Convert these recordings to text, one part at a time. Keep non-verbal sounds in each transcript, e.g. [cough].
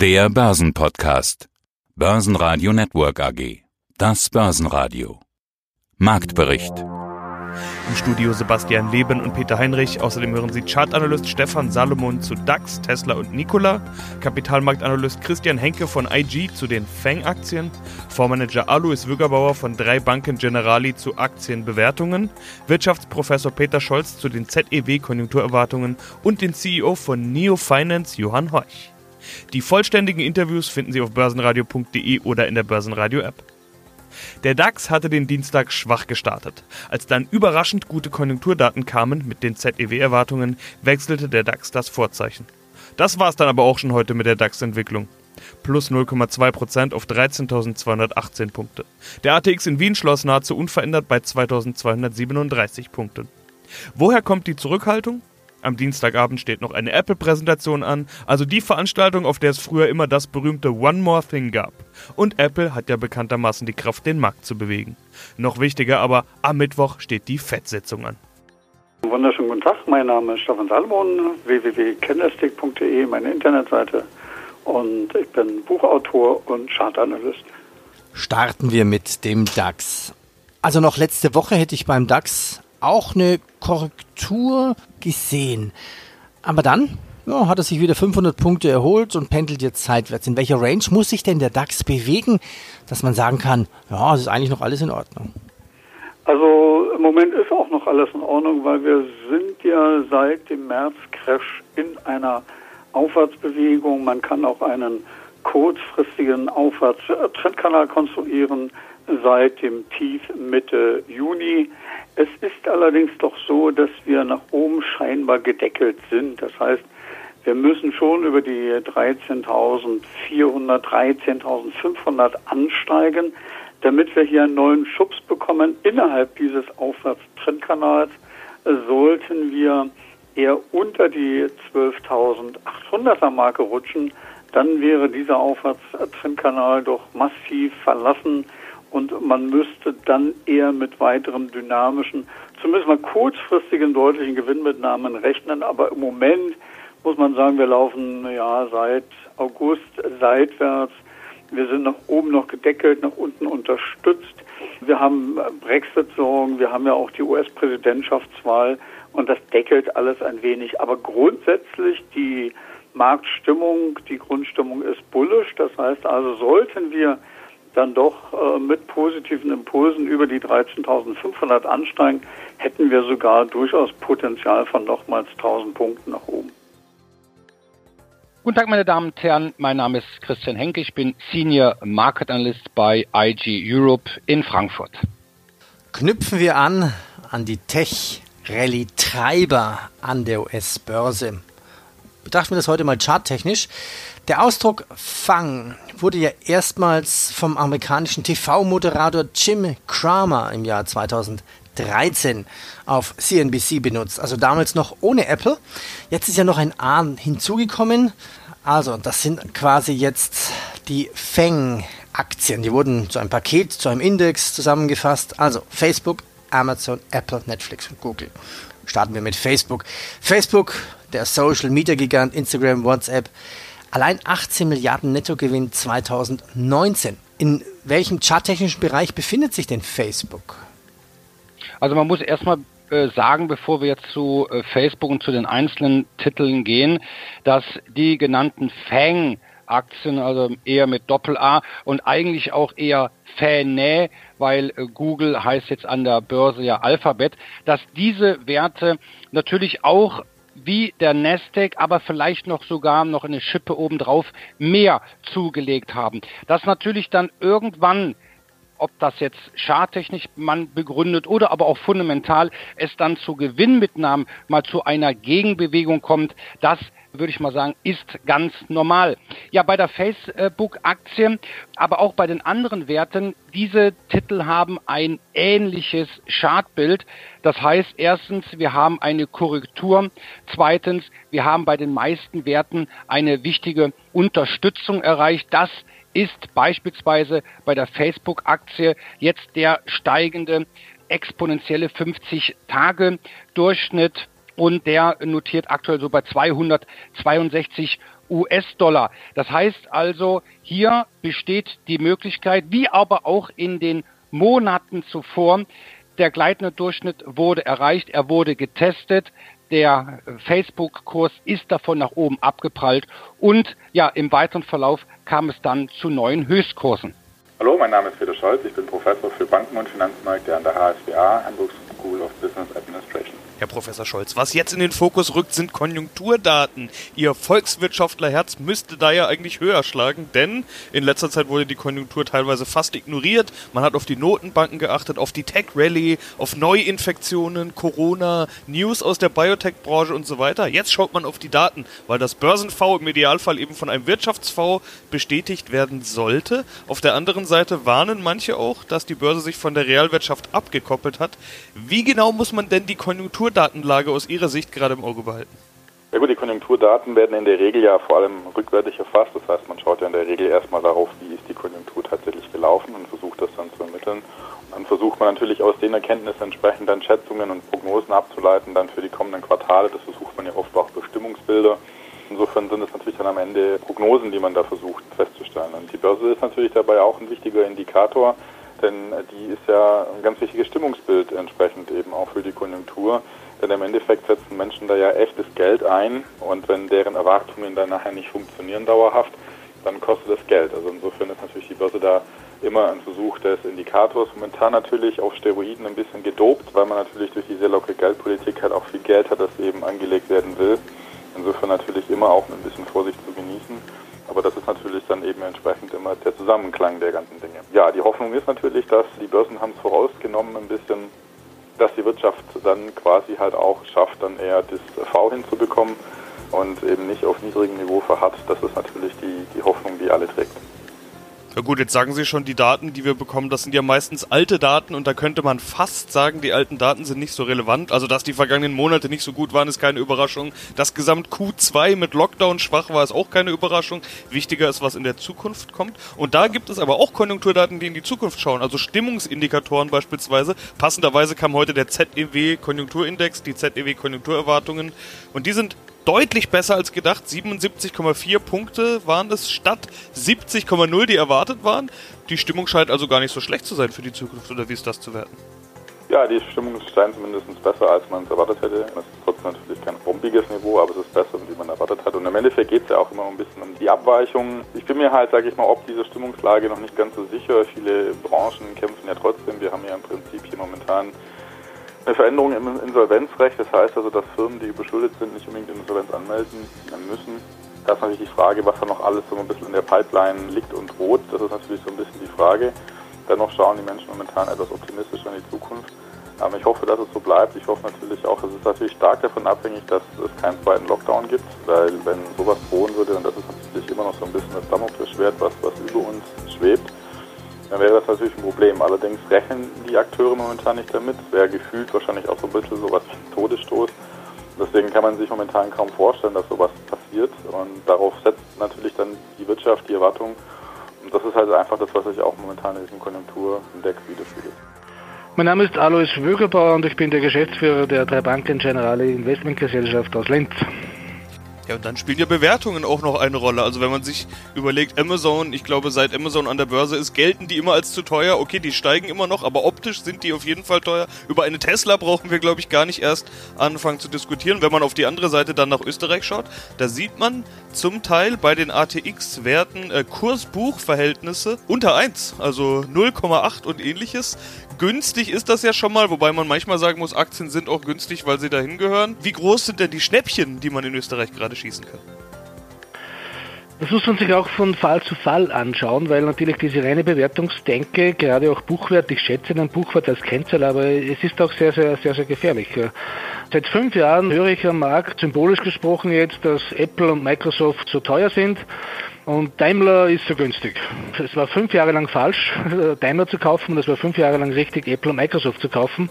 Der Börsenpodcast. Börsenradio Network AG. Das Börsenradio. Marktbericht. Im Studio Sebastian Leben und Peter Heinrich. Außerdem hören Sie Chartanalyst Stefan Salomon zu DAX, Tesla und Nikola, Kapitalmarktanalyst Christian Henke von IG zu den FANG-Aktien, Fondsmanager Alois Wüggerbauer von drei Banken Generali zu Aktienbewertungen, Wirtschaftsprofessor Peter Scholz zu den ZEW-Konjunkturerwartungen und den CEO von Neo Finance Johann Horch. Die vollständigen Interviews finden Sie auf börsenradio.de oder in der Börsenradio-App. Der DAX hatte den Dienstag schwach gestartet. Als dann überraschend gute Konjunkturdaten kamen mit den ZEW-Erwartungen, wechselte der DAX das Vorzeichen. Das war es dann aber auch schon heute mit der DAX-Entwicklung. Plus 0,2% auf 13.218 Punkte. Der ATX in Wien schloss nahezu unverändert bei 2.237 Punkten. Woher kommt die Zurückhaltung? Am Dienstagabend steht noch eine Apple-Präsentation an, also die Veranstaltung, auf der es früher immer das berühmte One More Thing gab. Und Apple hat ja bekanntermaßen die Kraft, den Markt zu bewegen. Noch wichtiger aber, am Mittwoch steht die FED-Sitzung an. Wunderschönen guten Tag, mein Name ist Stefan Salomon, www.candlestick.de, meine Internetseite. Und ich bin Buchautor und Chartanalyst. Starten wir mit dem DAX. Also noch letzte Woche hätte ich beim DAX auch eine Korrektur gesehen. Aber dann ja, hat er sich wieder 500 Punkte erholt und pendelt jetzt seitwärts. In welcher Range muss sich denn der DAX bewegen, dass man sagen kann, ja, es ist eigentlich noch alles in Ordnung? Also im Moment ist auch noch alles in Ordnung, weil wir sind ja seit dem März-Crash in einer Aufwärtsbewegung. Man kann auch einen kurzfristigen Aufwärtstrendkanal konstruieren seit dem Tief Mitte Juni. Es ist allerdings doch so, dass wir nach oben scheinbar gedeckelt sind. Das heißt, wir müssen schon über die 13.400, 13.500 ansteigen, damit wir hier einen neuen Schubs bekommen. Innerhalb dieses Aufwärtstrendkanals sollten wir eher unter die 12.800er Marke rutschen. Dann wäre dieser Aufwärtstrendkanal doch massiv verlassen und man müsste dann eher mit weiteren dynamischen, zumindest mal kurzfristigen deutlichen Gewinnmitnahmen rechnen. Aber im Moment muss man sagen, wir laufen ja seit August seitwärts. Wir sind nach oben noch gedeckelt, nach unten unterstützt. Wir haben Brexit-Sorgen, wir haben ja auch die US-Präsidentschaftswahl und das deckelt alles ein wenig. Aber grundsätzlich die Marktstimmung, die Grundstimmung ist bullisch. Das heißt also, sollten wir dann doch äh, mit positiven Impulsen über die 13.500 ansteigen, hätten wir sogar durchaus Potenzial von nochmals 1.000 Punkten nach oben. Guten Tag, meine Damen und Herren. Mein Name ist Christian Henke. Ich bin Senior Market Analyst bei IG Europe in Frankfurt. Knüpfen wir an an die Tech-Rallye-Treiber an der US-Börse. Betrachten wir das heute mal charttechnisch. Der Ausdruck Fang wurde ja erstmals vom amerikanischen TV-Moderator Jim Cramer im Jahr 2013 auf CNBC benutzt. Also damals noch ohne Apple. Jetzt ist ja noch ein A hinzugekommen. Also, das sind quasi jetzt die Fang-Aktien. Die wurden zu einem Paket, zu einem Index zusammengefasst. Also Facebook, Amazon, Apple, Netflix und Google. Starten wir mit Facebook. Facebook, der Social Media Gigant, Instagram, WhatsApp Allein 18 Milliarden Nettogewinn 2019. In welchem charttechnischen Bereich befindet sich denn Facebook? Also man muss erstmal äh, sagen, bevor wir jetzt zu äh, Facebook und zu den einzelnen Titeln gehen, dass die genannten Fang Aktien, also eher mit Doppel-A und eigentlich auch eher Fäne, weil äh, Google heißt jetzt an der Börse ja Alphabet, dass diese Werte natürlich auch wie der Nasdaq, aber vielleicht noch sogar noch eine Schippe obendrauf mehr zugelegt haben. Das natürlich dann irgendwann ob das jetzt charttechnisch man begründet oder aber auch fundamental es dann zu Gewinnmitnahmen mal zu einer Gegenbewegung kommt, das würde ich mal sagen, ist ganz normal. Ja, bei der Facebook-Aktie, aber auch bei den anderen Werten, diese Titel haben ein ähnliches Chartbild. Das heißt, erstens, wir haben eine Korrektur. Zweitens, wir haben bei den meisten Werten eine wichtige Unterstützung erreicht. Das ist beispielsweise bei der Facebook-Aktie jetzt der steigende exponentielle 50-Tage-Durchschnitt und der notiert aktuell so bei 262 US-Dollar. Das heißt also, hier besteht die Möglichkeit, wie aber auch in den Monaten zuvor, der gleitende Durchschnitt wurde erreicht, er wurde getestet, der Facebook-Kurs ist davon nach oben abgeprallt und ja, im weiteren Verlauf kam es dann zu neuen Höchstkursen. Hallo, mein Name ist Peter Scholz, ich bin Professor für Banken und Finanzmärkte an der HSBA, Hamburg School of Business Administration. Herr Professor Scholz. Was jetzt in den Fokus rückt, sind Konjunkturdaten. Ihr Volkswirtschaftlerherz müsste da ja eigentlich höher schlagen, denn in letzter Zeit wurde die Konjunktur teilweise fast ignoriert. Man hat auf die Notenbanken geachtet, auf die Tech-Rally, auf Neuinfektionen, Corona, News aus der Biotech-Branche und so weiter. Jetzt schaut man auf die Daten, weil das Börsen-V im Idealfall eben von einem Wirtschafts-V bestätigt werden sollte. Auf der anderen Seite warnen manche auch, dass die Börse sich von der Realwirtschaft abgekoppelt hat. Wie genau muss man denn die Konjunktur Konjunkturdatenlage aus Ihrer Sicht gerade im Auge behalten? Ja gut, die Konjunkturdaten werden in der Regel ja vor allem rückwärtig erfasst. Das heißt, man schaut ja in der Regel erstmal darauf, wie ist die Konjunktur tatsächlich gelaufen und versucht das dann zu ermitteln. Und dann versucht man natürlich aus den Erkenntnissen entsprechend dann Schätzungen und Prognosen abzuleiten, dann für die kommenden Quartale. Das versucht man ja oft auch Bestimmungsbilder. Insofern sind es natürlich dann am Ende Prognosen, die man da versucht festzustellen. Und die Börse ist natürlich dabei auch ein wichtiger Indikator, denn die ist ja ein ganz wichtiges Stimmungsbild entsprechend eben auch für die Konjunktur. Denn im Endeffekt setzen Menschen da ja echtes Geld ein und wenn deren Erwartungen dann nachher nicht funktionieren dauerhaft, dann kostet das Geld. Also insofern ist natürlich die Börse da immer ein Versuch des Indikators. Momentan natürlich auf Steroiden ein bisschen gedopt, weil man natürlich durch die sehr lockere Geldpolitik halt auch viel Geld hat, das eben angelegt werden will. Insofern natürlich immer auch ein bisschen Vorsicht zu genießen. Aber das ist natürlich dann eben entsprechend immer der Zusammenklang der ganzen Dinge. Ja, die Hoffnung ist natürlich, dass die Börsen haben es vorausgenommen, ein bisschen, dass die Wirtschaft dann quasi halt auch schafft, dann eher das V hinzubekommen und eben nicht auf niedrigem Niveau verharrt. Das ist natürlich die, die Hoffnung, die alle trägt. Ja gut, jetzt sagen Sie schon, die Daten, die wir bekommen, das sind ja meistens alte Daten und da könnte man fast sagen, die alten Daten sind nicht so relevant. Also, dass die vergangenen Monate nicht so gut waren, ist keine Überraschung. Das Gesamt Q2 mit Lockdown schwach war, ist auch keine Überraschung. Wichtiger ist, was in der Zukunft kommt. Und da gibt es aber auch Konjunkturdaten, die in die Zukunft schauen. Also Stimmungsindikatoren beispielsweise. Passenderweise kam heute der ZEW Konjunkturindex, die ZEW Konjunkturerwartungen. Und die sind deutlich besser als gedacht. 77,4 Punkte waren es statt 70,0, die erwartet waren. Die Stimmung scheint also gar nicht so schlecht zu sein für die Zukunft, oder wie ist das zu werten? Ja, die Stimmung scheint zumindest besser, als man es erwartet hätte. Es ist trotzdem natürlich kein bombiges Niveau, aber es ist besser, wie man erwartet hat. Und im Endeffekt geht es ja auch immer ein bisschen um die Abweichung. Ich bin mir halt, sage ich mal, ob diese Stimmungslage noch nicht ganz so sicher. Viele Branchen kämpfen ja trotzdem. Wir haben ja im Prinzip hier momentan eine Veränderung im Insolvenzrecht. Das heißt also, dass Firmen, die überschuldet sind, nicht unbedingt Insolvenz anmelden müssen. Da ist natürlich die Frage, was da noch alles so ein bisschen in der Pipeline liegt und droht. Das ist natürlich so ein bisschen die Frage. Dennoch schauen die Menschen momentan etwas optimistischer in die Zukunft. Aber ich hoffe, dass es so bleibt. Ich hoffe natürlich auch, es ist natürlich stark davon abhängig, dass es keinen zweiten Lockdown gibt, weil wenn sowas drohen würde, und das ist natürlich immer noch so ein bisschen das Damoklesschwert, was, was über uns schwebt, dann wäre das natürlich ein Problem. Allerdings rechnen die Akteure momentan nicht damit. Es wäre gefühlt wahrscheinlich auch so ein bisschen sowas wie ein Todesstoß. Deswegen kann man sich momentan kaum vorstellen, dass sowas passiert. Und darauf setzt natürlich dann die Wirtschaft, die Erwartung. Und das ist halt einfach das, was sich auch momentan in diesem Konjunkturindex widerspiegelt. Mein Name ist Alois Wögerbauer und ich bin der Geschäftsführer der drei Banken Generale Investmentgesellschaft aus Lenz. Ja, und dann spielen ja Bewertungen auch noch eine Rolle. Also wenn man sich überlegt, Amazon, ich glaube, seit Amazon an der Börse ist, gelten die immer als zu teuer. Okay, die steigen immer noch, aber optisch sind die auf jeden Fall teuer. Über eine Tesla brauchen wir, glaube ich, gar nicht erst anfangen zu diskutieren. Wenn man auf die andere Seite dann nach Österreich schaut, da sieht man zum Teil bei den ATX-Werten äh, Kurs-Buch-Verhältnisse unter 1, also 0,8 und ähnliches günstig ist das ja schon mal, wobei man manchmal sagen muss, Aktien sind auch günstig, weil sie dahin gehören. Wie groß sind denn die Schnäppchen, die man in Österreich gerade schießen kann? Das muss man sich auch von Fall zu Fall anschauen, weil natürlich diese reine Bewertungsdenke, gerade auch Buchwert, ich schätze den Buchwert als Kennzahl, aber es ist auch sehr, sehr, sehr, sehr gefährlich. Seit fünf Jahren höre ich am Markt, symbolisch gesprochen jetzt, dass Apple und Microsoft so teuer sind. Und Daimler ist so günstig. Es war fünf Jahre lang falsch, [laughs] Daimler zu kaufen und es war fünf Jahre lang richtig, Apple und Microsoft zu kaufen.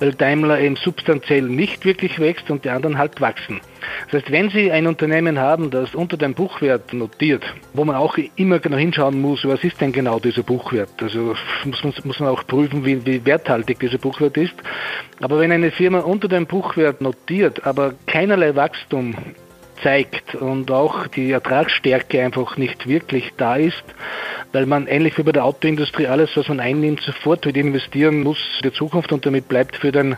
Weil Daimler eben substanziell nicht wirklich wächst und die anderen halt wachsen. Das heißt, wenn Sie ein Unternehmen haben, das unter dem Buchwert notiert, wo man auch immer genau hinschauen muss, was ist denn genau dieser Buchwert? Also muss man, muss man auch prüfen, wie, wie werthaltig dieser Buchwert ist. Aber wenn eine Firma unter dem Buchwert notiert, aber keinerlei Wachstum zeigt und auch die Ertragsstärke einfach nicht wirklich da ist, weil man ähnlich wie bei der Autoindustrie alles, was man einnimmt, sofort wieder investieren muss in die Zukunft und damit bleibt für den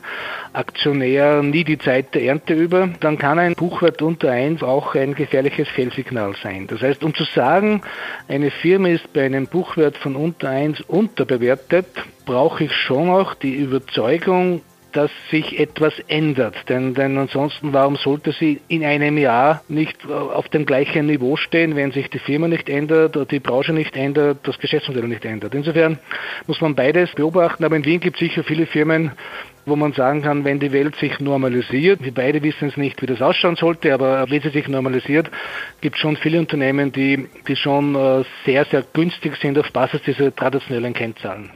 Aktionär nie die Zeit der Ernte über, dann kann ein Buchwert unter 1 auch ein gefährliches Fehlsignal sein. Das heißt, um zu sagen, eine Firma ist bei einem Buchwert von unter 1 unterbewertet, brauche ich schon auch die Überzeugung, dass sich etwas ändert. Denn, denn ansonsten, warum sollte sie in einem Jahr nicht auf dem gleichen Niveau stehen, wenn sich die Firma nicht ändert die Branche nicht ändert, das Geschäftsmodell nicht ändert. Insofern muss man beides beobachten. Aber in Wien gibt es sicher viele Firmen, wo man sagen kann, wenn die Welt sich normalisiert, wir beide wissen es nicht, wie das ausschauen sollte, aber wenn sie sich normalisiert, gibt es schon viele Unternehmen, die, die schon äh, sehr, sehr günstig sind auf Basis dieser traditionellen Kennzahlen.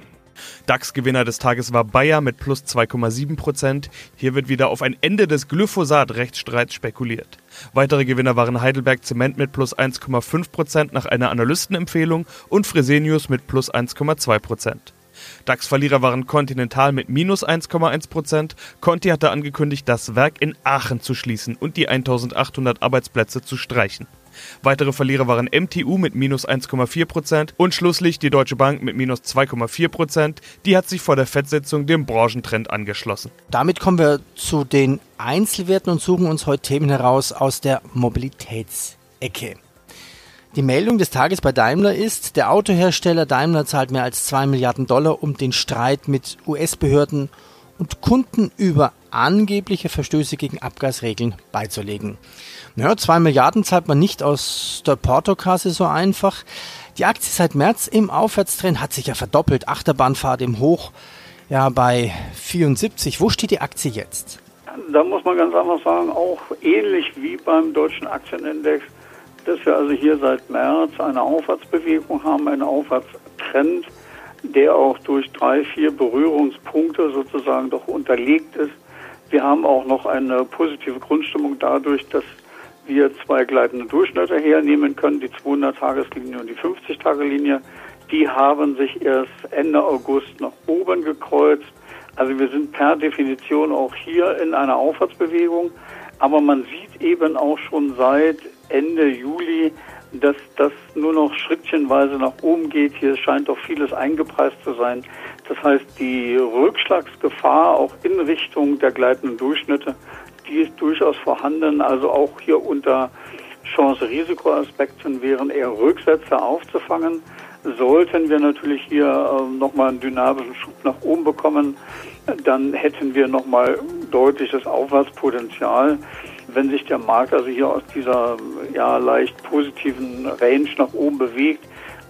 DAX-Gewinner des Tages war Bayer mit plus 2,7 Prozent. Hier wird wieder auf ein Ende des Glyphosat-Rechtsstreits spekuliert. Weitere Gewinner waren Heidelberg Zement mit plus 1,5 Prozent nach einer Analystenempfehlung und Fresenius mit plus 1,2 Prozent. DAX-Verlierer waren Continental mit minus 1,1 Prozent. Conti hatte angekündigt, das Werk in Aachen zu schließen und die 1800 Arbeitsplätze zu streichen. Weitere Verlierer waren MTU mit minus 1,4% und schlusslich die Deutsche Bank mit minus 2,4%. Die hat sich vor der Fettsitzung dem Branchentrend angeschlossen. Damit kommen wir zu den Einzelwerten und suchen uns heute Themen heraus aus der Mobilitätsecke. Die Meldung des Tages bei Daimler ist, der Autohersteller Daimler zahlt mehr als 2 Milliarden Dollar, um den Streit mit US-Behörden und Kunden über angebliche Verstöße gegen Abgasregeln beizulegen. Naja, zwei Milliarden zahlt man nicht aus der Portokasse so einfach. Die Aktie seit März im Aufwärtstrend hat sich ja verdoppelt. Achterbahnfahrt im Hoch ja bei 74. Wo steht die Aktie jetzt? Da muss man ganz einfach sagen, auch ähnlich wie beim deutschen Aktienindex, dass wir also hier seit März eine Aufwärtsbewegung haben, einen Aufwärtstrend der auch durch drei, vier Berührungspunkte sozusagen doch unterlegt ist. Wir haben auch noch eine positive Grundstimmung dadurch, dass wir zwei gleitende Durchschnitte hernehmen können, die 200-Tageslinie und die 50-Tage-Linie. Die haben sich erst Ende August nach oben gekreuzt. Also wir sind per Definition auch hier in einer Aufwärtsbewegung. Aber man sieht eben auch schon seit Ende Juli, dass das nur noch schrittchenweise nach oben geht. Hier scheint doch vieles eingepreist zu sein. Das heißt, die Rückschlagsgefahr auch in Richtung der gleitenden Durchschnitte, die ist durchaus vorhanden. Also auch hier unter Chance-Risiko-Aspekten wären eher Rücksätze aufzufangen. Sollten wir natürlich hier äh, nochmal einen dynamischen Schub nach oben bekommen, dann hätten wir nochmal deutliches Aufwärtspotenzial wenn sich der Markt also hier aus dieser ja leicht positiven Range nach oben bewegt.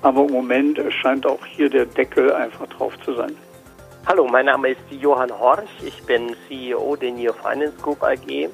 Aber im Moment scheint auch hier der Deckel einfach drauf zu sein. Hallo, mein Name ist Johann Horch. Ich bin CEO der Neo Finance Group AG.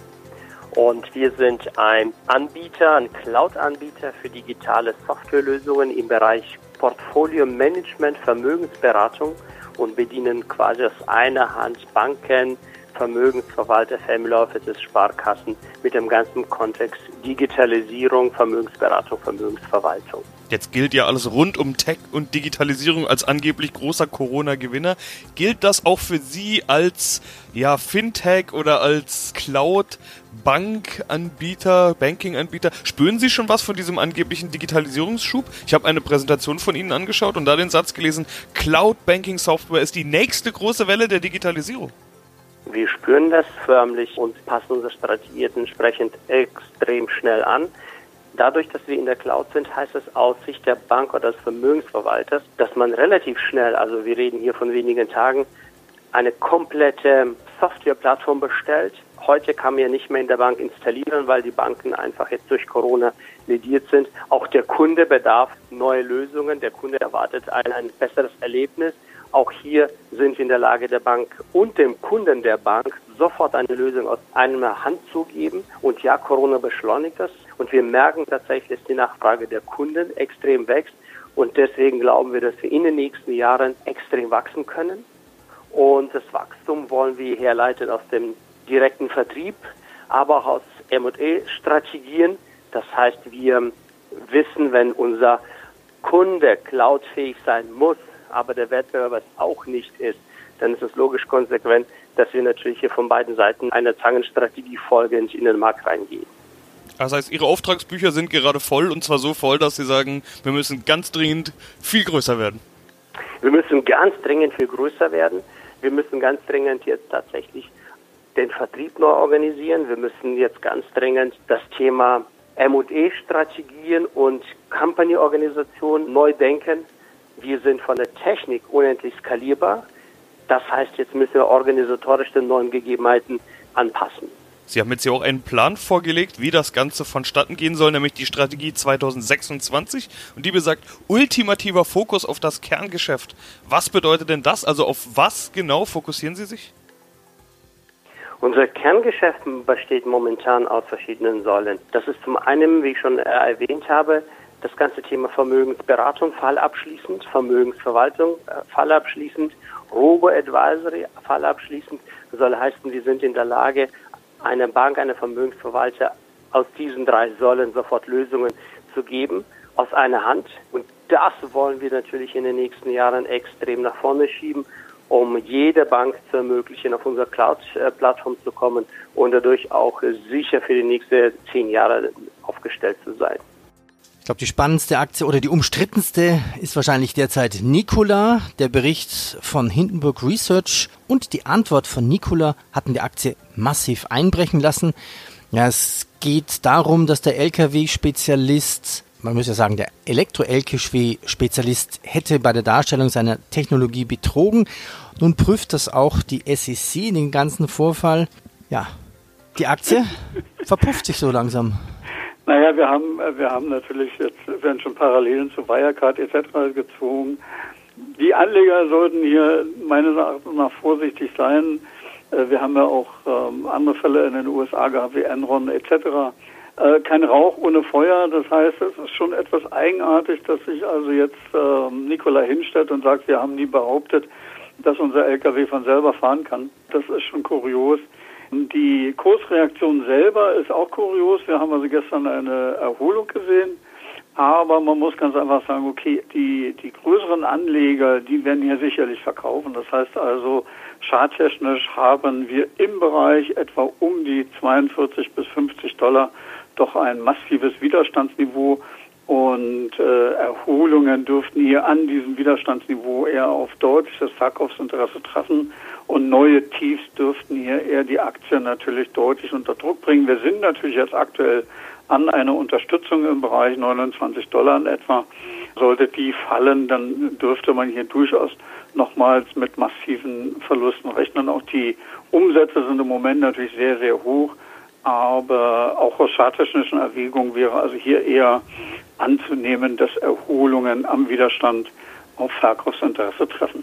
Und wir sind ein Anbieter, ein Cloud-Anbieter für digitale Softwarelösungen im Bereich Portfolio Management, Vermögensberatung und bedienen quasi aus einer Hand Banken, Vermögensverwalter, Family Offices, Sparkassen mit dem ganzen Kontext Digitalisierung, Vermögensberatung, Vermögensverwaltung. Jetzt gilt ja alles rund um Tech und Digitalisierung als angeblich großer Corona-Gewinner. Gilt das auch für Sie als ja, Fintech oder als Cloud-Bankanbieter, Banking-Anbieter? Spüren Sie schon was von diesem angeblichen Digitalisierungsschub? Ich habe eine Präsentation von Ihnen angeschaut und da den Satz gelesen, Cloud-Banking-Software ist die nächste große Welle der Digitalisierung. Spüren das förmlich und passen unsere Strategie entsprechend extrem schnell an. Dadurch, dass wir in der Cloud sind, heißt es aus Sicht der Bank oder des Vermögensverwalters, dass man relativ schnell, also wir reden hier von wenigen Tagen, eine komplette Softwareplattform bestellt. Heute kann man ja nicht mehr in der Bank installieren, weil die Banken einfach jetzt durch Corona lediert sind. Auch der Kunde bedarf neue Lösungen. Der Kunde erwartet ein, ein besseres Erlebnis. Auch hier sind wir in der Lage, der Bank und dem Kunden der Bank sofort eine Lösung aus einer Hand zu geben. Und ja, Corona beschleunigt das. Und wir merken tatsächlich, dass die Nachfrage der Kunden extrem wächst. Und deswegen glauben wir, dass wir in den nächsten Jahren extrem wachsen können. Und das Wachstum wollen wir herleiten aus dem direkten Vertrieb, aber auch aus M&E-Strategien. Das heißt, wir wissen, wenn unser Kunde cloudfähig sein muss, aber der Wettbewerber es auch nicht ist, dann ist es logisch konsequent, dass wir natürlich hier von beiden Seiten einer Zangenstrategie folgend in den Markt reingehen. Das heißt, Ihre Auftragsbücher sind gerade voll und zwar so voll, dass Sie sagen, wir müssen ganz dringend viel größer werden. Wir müssen ganz dringend viel größer werden. Wir müssen ganz dringend jetzt tatsächlich den Vertrieb neu organisieren. Wir müssen jetzt ganz dringend das Thema M&E-Strategien und Company-Organisation neu denken. Wir sind von der Technik unendlich skalierbar. Das heißt, jetzt müssen wir organisatorisch den neuen Gegebenheiten anpassen. Sie haben jetzt ja auch einen Plan vorgelegt, wie das Ganze vonstatten gehen soll, nämlich die Strategie 2026. Und die besagt ultimativer Fokus auf das Kerngeschäft. Was bedeutet denn das? Also auf was genau fokussieren Sie sich? Unser Kerngeschäft besteht momentan aus verschiedenen Säulen. Das ist zum einen, wie ich schon erwähnt habe, das ganze Thema Vermögensberatung fallabschließend, Vermögensverwaltung äh, fallabschließend, Robo-Advisory fallabschließend. Das soll heißen, wir sind in der Lage, einer Bank, einer Vermögensverwalter aus diesen drei Säulen sofort Lösungen zu geben, aus einer Hand. Und das wollen wir natürlich in den nächsten Jahren extrem nach vorne schieben, um jede Bank zu ermöglichen, auf unsere Cloud-Plattform zu kommen und dadurch auch sicher für die nächsten zehn Jahre aufgestellt zu sein. Ich glaube, die spannendste Aktie oder die umstrittenste ist wahrscheinlich derzeit Nikola. Der Bericht von Hindenburg Research und die Antwort von Nikola hatten die Aktie massiv einbrechen lassen. Ja, es geht darum, dass der LKW-Spezialist, man muss ja sagen, der Elektro-LKW-Spezialist hätte bei der Darstellung seiner Technologie betrogen. Nun prüft das auch die SEC, den ganzen Vorfall. Ja, die Aktie verpufft sich so langsam. Naja, wir haben, wir haben natürlich jetzt, werden schon Parallelen zu Wirecard etc. gezogen. Die Anleger sollten hier meines Erachtens nach vorsichtig sein. Äh, wir haben ja auch ähm, andere Fälle in den USA gehabt, wie Enron etc. Äh, kein Rauch ohne Feuer. Das heißt, es ist schon etwas eigenartig, dass sich also jetzt äh, Nikola hinstellt und sagt, wir haben nie behauptet, dass unser LKW von selber fahren kann. Das ist schon kurios. Die Kursreaktion selber ist auch kurios. Wir haben also gestern eine Erholung gesehen. Aber man muss ganz einfach sagen, okay, die, die größeren Anleger, die werden hier sicherlich verkaufen. Das heißt also, charttechnisch haben wir im Bereich etwa um die 42 bis 50 Dollar doch ein massives Widerstandsniveau und äh, Erholungen dürften hier an diesem Widerstandsniveau eher auf deutliches Verkaufsinteresse treffen und neue Tiefs dürften hier eher die Aktien natürlich deutlich unter Druck bringen. Wir sind natürlich jetzt aktuell an einer Unterstützung im Bereich 29 Dollar in etwa. Sollte die fallen, dann dürfte man hier durchaus nochmals mit massiven Verlusten rechnen. Auch die Umsätze sind im Moment natürlich sehr, sehr hoch. Aber auch aus charttechnischen Erwägungen wäre also hier eher anzunehmen, dass Erholungen am Widerstand auf Verkaufsinteresse treffen.